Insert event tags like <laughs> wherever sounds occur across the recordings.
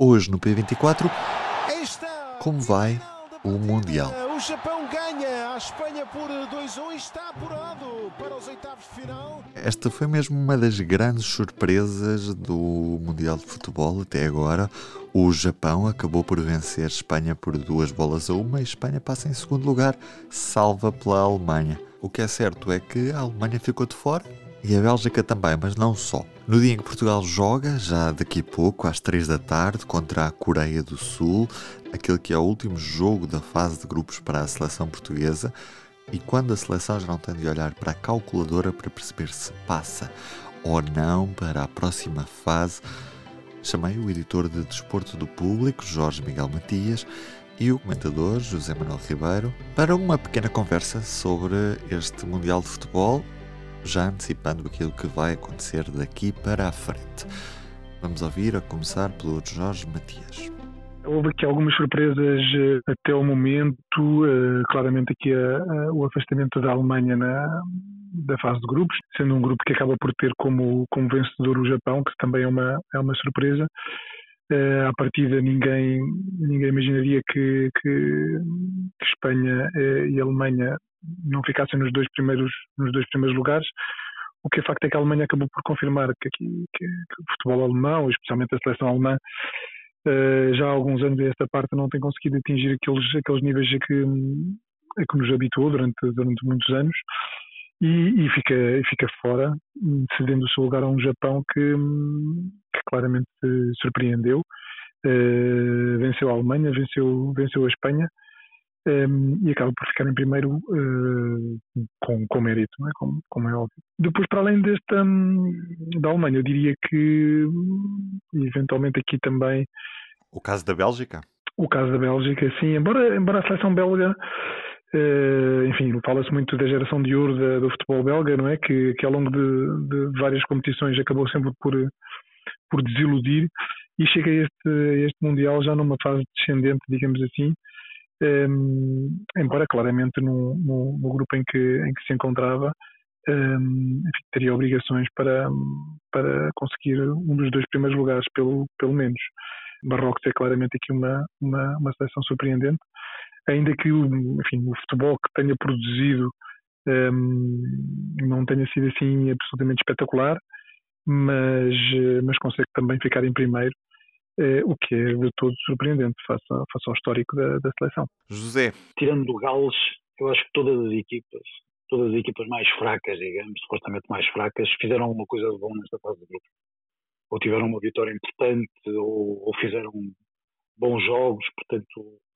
Hoje no P24, como vai o Mundial? O Japão ganha a Espanha por 2-1 e está apurado para os oitavos de final. Esta foi mesmo uma das grandes surpresas do Mundial de Futebol até agora. O Japão acabou por vencer Espanha por duas bolas a uma e Espanha passa em segundo lugar, salva pela Alemanha. O que é certo é que a Alemanha ficou de fora e a Bélgica também, mas não só. No dia em que Portugal joga, já daqui a pouco, às 3 da tarde, contra a Coreia do Sul, aquele que é o último jogo da fase de grupos para a seleção portuguesa, e quando a seleção já não tem de olhar para a calculadora para perceber se passa ou não para a próxima fase, chamei o editor de Desporto do Público, Jorge Miguel Matias, e o comentador José Manuel Ribeiro para uma pequena conversa sobre este Mundial de Futebol já antecipando aquilo que vai acontecer daqui para a frente. Vamos ouvir, a começar pelo Jorge Matias. Houve aqui algumas surpresas eh, até o momento, eh, claramente aqui o afastamento da Alemanha na, da fase de grupos, sendo um grupo que acaba por ter como, como vencedor o Japão, que também é uma, é uma surpresa. Uh, à partida ninguém, ninguém imaginaria que, que, que Espanha e Alemanha não ficassem nos dois primeiros, nos dois primeiros lugares. O que é facto é que a Alemanha acabou por confirmar que, que, que o futebol alemão, especialmente a seleção alemã, uh, já há alguns anos esta parte não tem conseguido atingir aqueles, aqueles níveis a que, a que nos habituou durante, durante muitos anos e, e, fica, fica fora, cedendo o seu lugar a um Japão que, que claramente surpreendeu. Uh, venceu a Alemanha, venceu, venceu a Espanha um, e acaba por ficar em primeiro uh, com, com mérito, é? como, como, é óbvio. Depois, para além desta um, da Alemanha, eu diria que eventualmente aqui também. O caso da Bélgica? O caso da Bélgica, sim, embora, embora a seleção belga. Uh, enfim, fala-se muito da geração de ouro da, do futebol belga, não é? Que, que ao longo de, de, várias competições acabou sempre por, por desiludir e chega a este, este Mundial já numa fase descendente, digamos assim, um, embora claramente no, no, no, grupo em que, em que se encontrava um, enfim, teria obrigações para, para conseguir um dos dois primeiros lugares, pelo, pelo menos. Marrocos é claramente aqui uma, uma, uma seleção surpreendente, ainda que enfim, o futebol que tenha produzido um, não tenha sido assim absolutamente espetacular, mas, mas consegue também ficar em primeiro eh, o que é de todo surpreendente face, face ao histórico da, da, seleção. José. Tirando do Gales, eu acho que todas as equipas, todas as equipas mais fracas, digamos, supostamente mais fracas, fizeram alguma coisa de bom nesta fase de grupo. Ou tiveram uma vitória importante, ou, ou fizeram bons jogos, portanto, eh,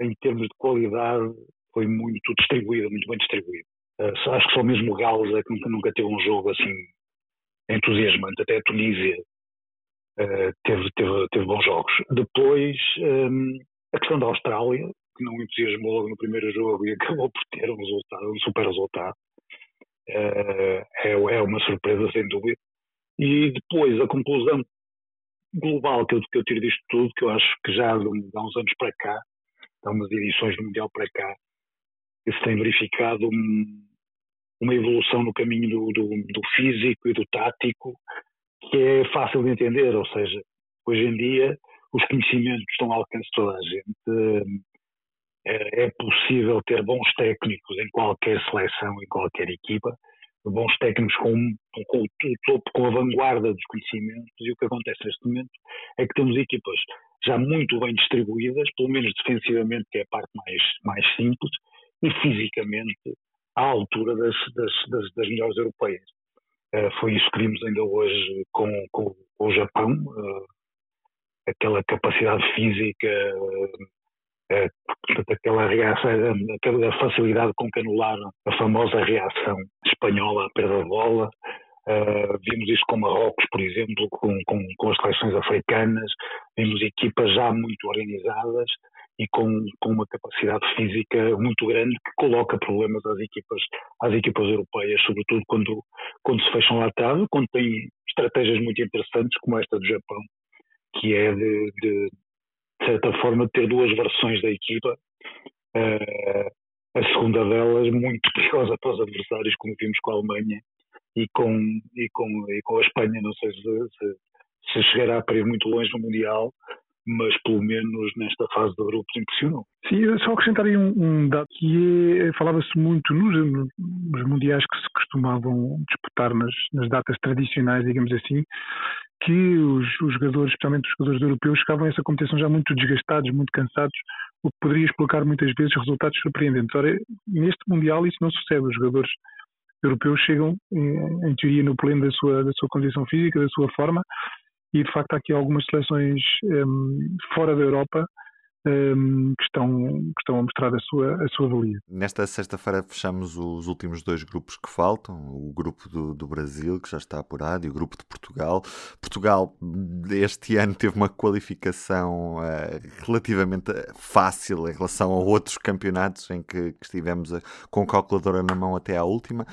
em termos de qualidade, foi muito distribuída, muito bem distribuída. Eh, acho que só mesmo o Gales é que nunca, nunca teve um jogo assim entusiasmante. Até a Tunísia uh, teve, teve, teve bons jogos. Depois, um, a questão da Austrália, que não entusiasmou logo no primeiro jogo e <laughs> acabou por ter um resultado, um super resultado, é, é uma surpresa, sem dúvida. E depois, a conclusão global que eu, que eu tiro disto tudo, que eu acho que já há uns anos para cá, há umas edições do Mundial para cá, que se tem verificado um, uma evolução no caminho do, do, do, físico e do tático que é fácil de entender, ou seja, hoje em dia os conhecimentos estão ao alcance de toda a gente. É, é possível ter bons técnicos em qualquer seleção, em qualquer equipa, bons técnicos com, com o topo, com a vanguarda dos conhecimentos, e o que acontece neste momento é que temos equipas já muito bem distribuídas, pelo menos defensivamente, que é a parte mais, mais simples, e fisicamente à altura das, das, das, das melhores europeias. Eh, foi isso que vimos ainda hoje com, com, com o Japão, uh, aquela capacidade física, uh, aquela reação, aquela facilidade com que anularam a famosa reação espanhola à perda de bola. Vimos isso com Marrocos, por exemplo, com, com, com as seleções africanas, vimos equipas já muito organizadas e com, com uma capacidade física muito grande que coloca problemas às equipas, às equipas europeias, sobretudo quando, quando se fecham lá atrás, quando têm estratégias muito interessantes, como esta do Japão, que é de, de, de certa forma ter duas versões da equipa. Uh, a segunda delas muito <laughs> perigosa para os adversários, como vimos com a Alemanha e com, e com, e com a Espanha. Não sei se, se, se chegará para ir muito longe no Mundial, mas pelo menos nesta fase de grupos impressionou. Sim, só acrescentar aí um, um dado que é, falava-se muito nos, nos, mundiais que se costumavam disputar nas, nas, datas tradicionais, digamos assim, que os, os, jogadores, especialmente os jogadores europeus, chegavam a essa competição já muito desgastados, muito cansados, o que poderia explicar muitas vezes resultados surpreendentes. Ora, neste Mundial isso não sucede, os jogadores europeus chegam, em, teoria, no pleno da sua, da sua condição física, da sua forma, e de facto há aqui algumas seleções um, fora da Europa um, que, estão, que estão a mostrar a sua, a sua valia. Nesta sexta-feira fechamos os últimos dois grupos que faltam, o grupo do, do, Brasil, que já está apurado, e o grupo de Portugal. Portugal este ano teve uma qualificação uh, relativamente fácil em relação a outros campeonatos em que, que estivemos a, com a calculadora na mão até à última.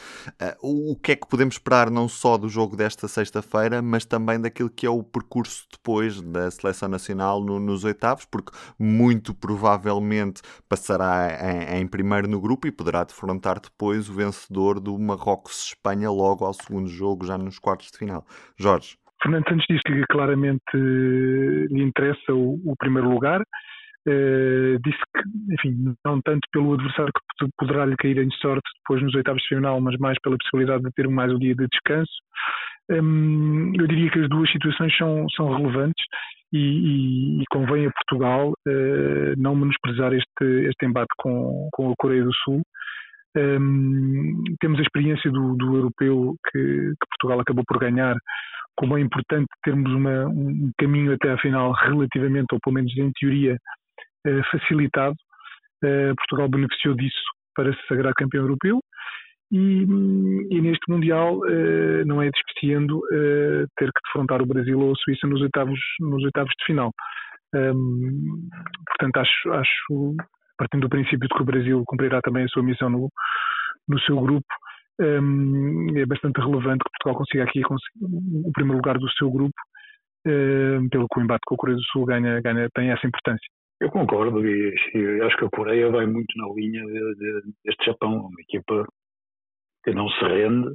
Uh, o que é que podemos esperar não só do jogo desta sexta-feira, mas também daquilo que é o percurso depois da seleção nacional no, nos oitavos, porque muito provavelmente passará em, em, primeiro no grupo e poderá defrontar depois o vencedor do Marrocos-Espanha logo ao segundo jogo, já nos quartos de final. Jorge. Fernando Santos disse que claramente eh, lhe interessa o, o primeiro lugar. Uh, disse que, enfim, não tanto pelo adversário que poderá lhe cair em sorte depois nos oitavos de final, mas mais pela possibilidade de ter mais um dia de descanso. Um, eu diria que as duas situações são, são relevantes e, e, e convém a Portugal uh, não menosprezar este, este embate com, com a Coreia do Sul. Um, temos a experiência do, do europeu que, que, Portugal acabou por ganhar, como é importante termos uma, um caminho até a final relativamente, ou pelo menos em teoria, uh, facilitado. Uh, Portugal beneficiou disso para se sagrar campeão europeu e, e neste Mundial uh, não é despreciando uh, ter que defrontar o Brasil ou a Suíça nos oitavos, nos oitavos de final. Um, portanto, acho, acho, partindo do princípio de que o Brasil cumprirá também a sua missão no, no seu grupo, um, é bastante relevante que Portugal consiga aqui o primeiro lugar do seu grupo, um, pelo que o embate com a Coreia do Sul ganha, ganha, tem essa importância. Eu concordo e, acho que a Coreia vai muito na linha de, de, deste Japão, uma equipa que não se rende.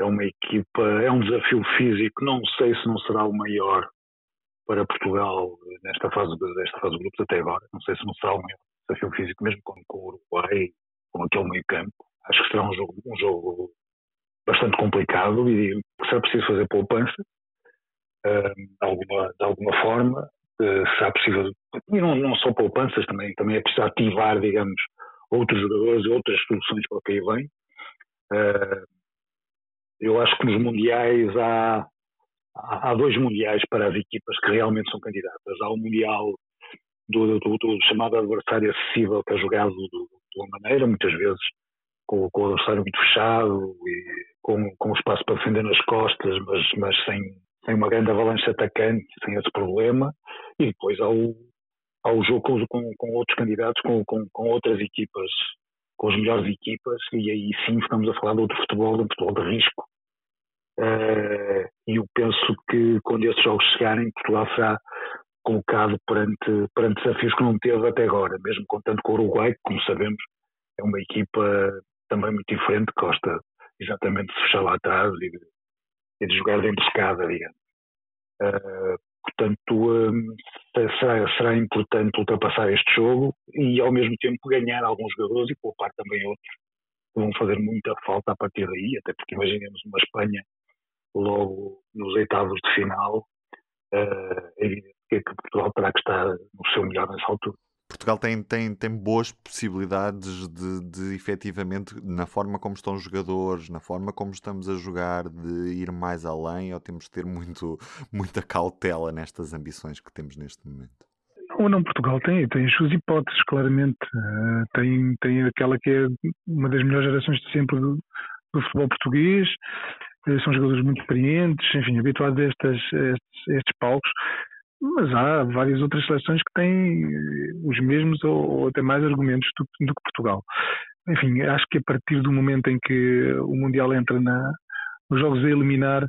É uma equipa, é um desafio físico, não sei se não será o maior para Portugal nesta fase, desta fase de grupos até agora. Não sei se não será o maior desafio físico, mesmo com, com o Uruguai, com aquele meio campo. Acho que será um jogo, um jogo bastante complicado e será preciso fazer poupança uh, de, alguma, de alguma forma. Uh, será possível, e não, não só poupanças, também, também é preciso ativar, digamos, outros jogadores e outras soluções para o que aí vem. Uh, eu acho que nos mundiais há, há dois mundiais para as equipas que realmente são candidatas. Há o mundial do, do, do chamado adversário acessível, que é jogado de, de uma maneira, muitas vezes com, com, o adversário muito fechado e com, com espaço para defender nas costas, mas, mas sem, sem uma grande avalanche atacante, sem esse problema. E depois há o, há o jogo com, com, com outros candidatos, com, com, com outras equipas com as melhores equipas, e aí sim estamos a falar de outro futebol, de um futebol de risco. Uh, e eu penso que quando esses jogos chegarem, Portugal será colocado perante, perante desafios que não teve até agora, mesmo contando com o Uruguai, que, como sabemos, é uma equipa também muito diferente, gosta exatamente de se fechar lá atrás e de, e de jogar de emboscada, digamos. Uh, Portanto, hum, será, será importante ultrapassar este jogo e, ao mesmo tempo, ganhar alguns jogadores e poupar também outros que vão fazer muita falta a partir daí, até porque imaginemos uma Espanha logo nos oitavos de final, uh, é evidente que Portugal terá que estar no seu melhor nessa altura. Portugal tem, tem, tem boas possibilidades de, de efetivamente, na forma como estão os jogadores, na forma como estamos a jogar, de ir mais além ou temos de ter muito, <laughs> muita cautela nestas ambições que temos neste momento? Não, não, Portugal tem, tem as suas hipóteses, claramente. Uh, tem, tem aquela que é uma das melhores gerações de sempre do, do futebol português. Uh, são jogadores muito experientes, enfim, habituados a, estas, a estes, a estes palcos mas há várias outras seleções que têm eh, os mesmos ou, ou até mais argumentos do, do, que Portugal. Enfim, acho que a partir do momento em que o Mundial entra na, nos jogos a eliminar,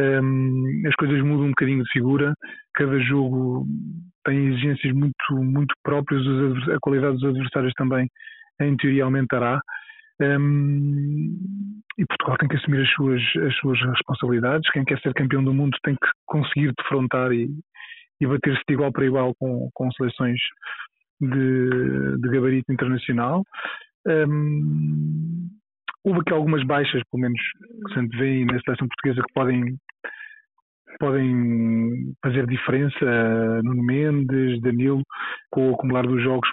um, as coisas mudam um bocadinho de figura. Cada jogo tem exigências muito, muito próprias, a qualidade dos adversários também, em teoria, aumentará. Um, e Portugal tem que assumir as suas, as suas responsabilidades. Quem quer ser campeão do mundo tem que conseguir defrontar e, e bater-se de igual para igual com, com seleções de, de gabarito internacional. Um, houve aqui algumas baixas, pelo menos que se antevêem na seleção portuguesa, que podem, podem fazer diferença. Nuno Mendes, Danilo, com o acumular dos jogos,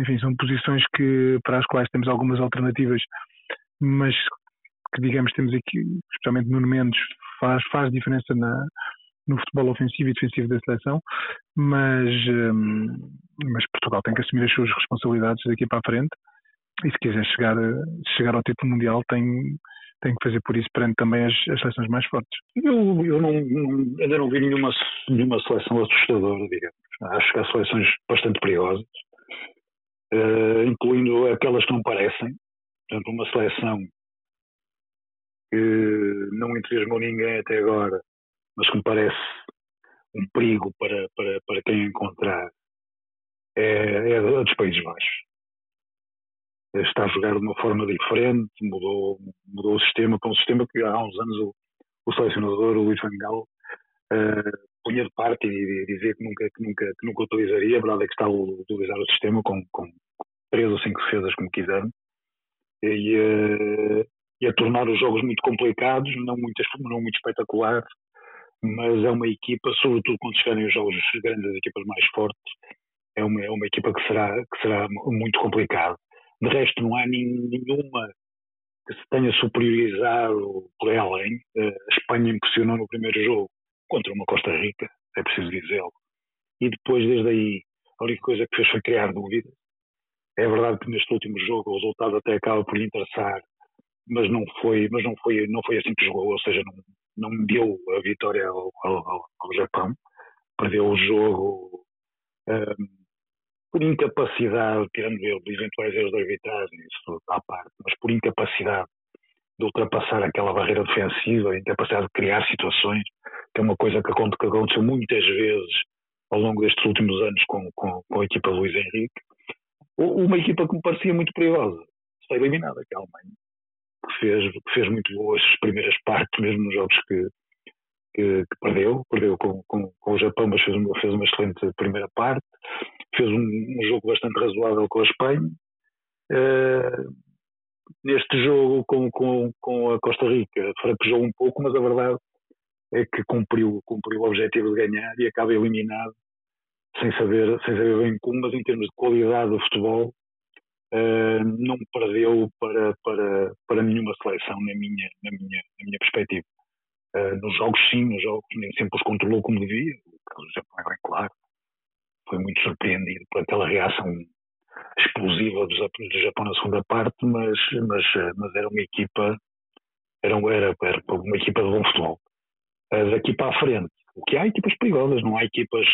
enfim, são posições que, para as quais temos algumas alternativas, mas que, digamos, temos aqui, especialmente Nuno Mendes, faz, faz diferença na, no futebol ofensivo e defensivo da seleção, mas, um, mas Portugal tem que assumir as suas responsabilidades daqui para a frente e se quiser chegar, chegar ao título mundial tem, tem que fazer por isso perante também as, as seleções mais fortes. Eu, eu não, ainda não vi nenhuma, nenhuma seleção assustadora, digamos. Acho que há seleções bastante perigosas, uh, incluindo aquelas que não parecem. Portanto, uma seleção que não entusiasmou ninguém até agora, mas que me parece um perigo para, para, para quem encontrar, é, é dos Países Baixos. Está a jogar de uma forma diferente, mudou, mudou o sistema para um sistema que há uns anos o, o selecionador, o Luís Van Gaal, uh, punha de parte e dizia que nunca, que, nunca, que nunca utilizaria. A verdade é que está a utilizar o sistema com, com três ou cinco defesas, como quiserem, e, uh, e a tornar os jogos muito complicados, não muito, não muito espetaculares, mas é uma equipa, sobretudo quando chegarem os jogos grandes, as equipas mais fortes, é uma, é uma equipa que será, que será muito complicada. De resto, não há nenhuma que se tenha superiorizado por além. Eh, a Espanha impressionou no primeiro jogo contra uma Costa Rica, é preciso dizê-lo. E depois, desde aí, a única coisa que fez foi criar dúvidas. É verdade que neste último jogo o resultado até acaba por lhe interessar, mas não foi, mas não foi, não foi assim que jogou, ou seja, não, não deu a vitória ao, ao, ao Japão, perdeu o jogo um, por incapacidade, tirando eventuais erros de arbitragem, isso à parte, mas por incapacidade de ultrapassar aquela barreira defensiva, incapacidade de criar situações, que é uma coisa que aconteceu muitas vezes ao longo destes últimos anos com, com, com a equipa Luís Henrique. Uma equipa que me parecia muito perigosa. Está eliminada, que é a Alemanha fez, fez muito boas primeiras partes, mesmo nos jogos que, que, que perdeu. Perdeu com, com, com, o Japão, mas fez uma, fez uma excelente primeira parte. Fez um, um jogo bastante razoável com a Espanha. Uh, neste jogo com, com, com a Costa Rica, fraquejou um pouco, mas a verdade é que cumpriu, cumpriu o objetivo de ganhar e acaba eliminado sem saber, sem saber bem como, mas em termos de qualidade do futebol, uh, não perdeu para, para, para nenhuma seleção na minha, na minha, na minha perspectiva. Uh, nos jogos, sim, nos jogos nem sempre os controlou como devia, o Japão é bem claro. Foi muito surpreendido por aquela reação explosiva do, do Japão na segunda parte, mas, mas, mas era uma equipa era, era, era uma equipa de bom futebol. Uh, daqui para a frente, o que há equipas perigosas, não há equipas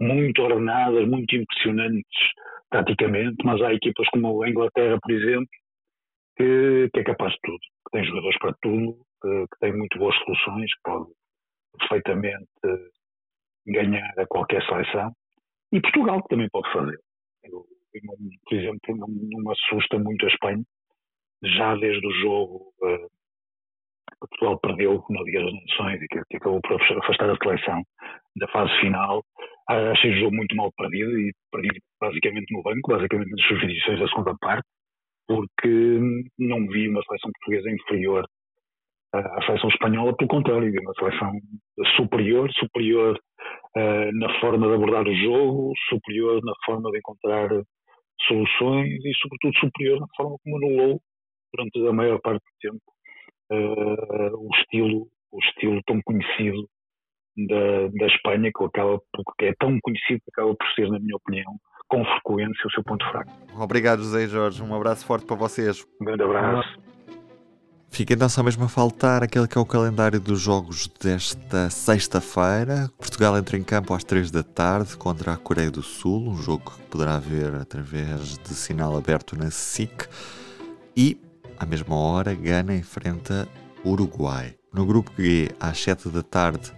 muito ordenadas, muito impressionantes taticamente, mas há equipas como a Inglaterra, por exemplo, que, que é capaz de tudo, que tem jogadores para tudo, que, que tem muito boas soluções, que pode perfeitamente ganhar a qualquer seleção. E Portugal, que também pode fazer. Eu, por exemplo, não, não me assusta muito a Espanha, já desde o jogo uh, Portugal perdeu na Liga das Nações e que, que, acabou por afastar a seleção da fase final. Ah, achei o jogo muito mal perdido e perdido basicamente no banco, basicamente nas substituições da segunda parte, porque não vi uma seleção portuguesa inferior à seleção espanhola, pelo contrário, vi uma seleção superior, superior uh, na forma de abordar o jogo, superior na forma de encontrar soluções e, sobretudo, superior na forma como anulou durante a maior parte do tempo uh, o estilo o estilo tão conhecido da, da Espanha que acaba que é tão conhecido que acaba por ser na minha opinião com frequência o seu ponto fraco. Obrigado José Jorge, um abraço forte para vocês. Um grande abraço. Fica então só mesmo a faltar aquele que é o calendário dos jogos desta sexta-feira. Portugal entra em campo às 3 da tarde contra a Coreia do Sul, um jogo que poderá ver através de sinal aberto na SIC. E à mesma hora, Gana enfrenta Uruguai. No grupo G, às 7 da tarde,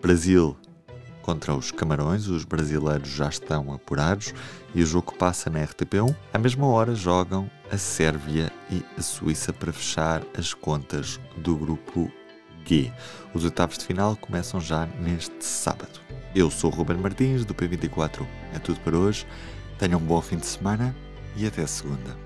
Brasil contra os Camarões. Os brasileiros já estão apurados e o jogo passa na RTP1. À mesma hora, jogam a Sérvia e a Suíça para fechar as contas do grupo porquê. Os oitavos de final começam já neste sábado. Eu sou o Ruben Martins, do P24. É tudo para hoje. Tenham um bom fim de semana e até segunda.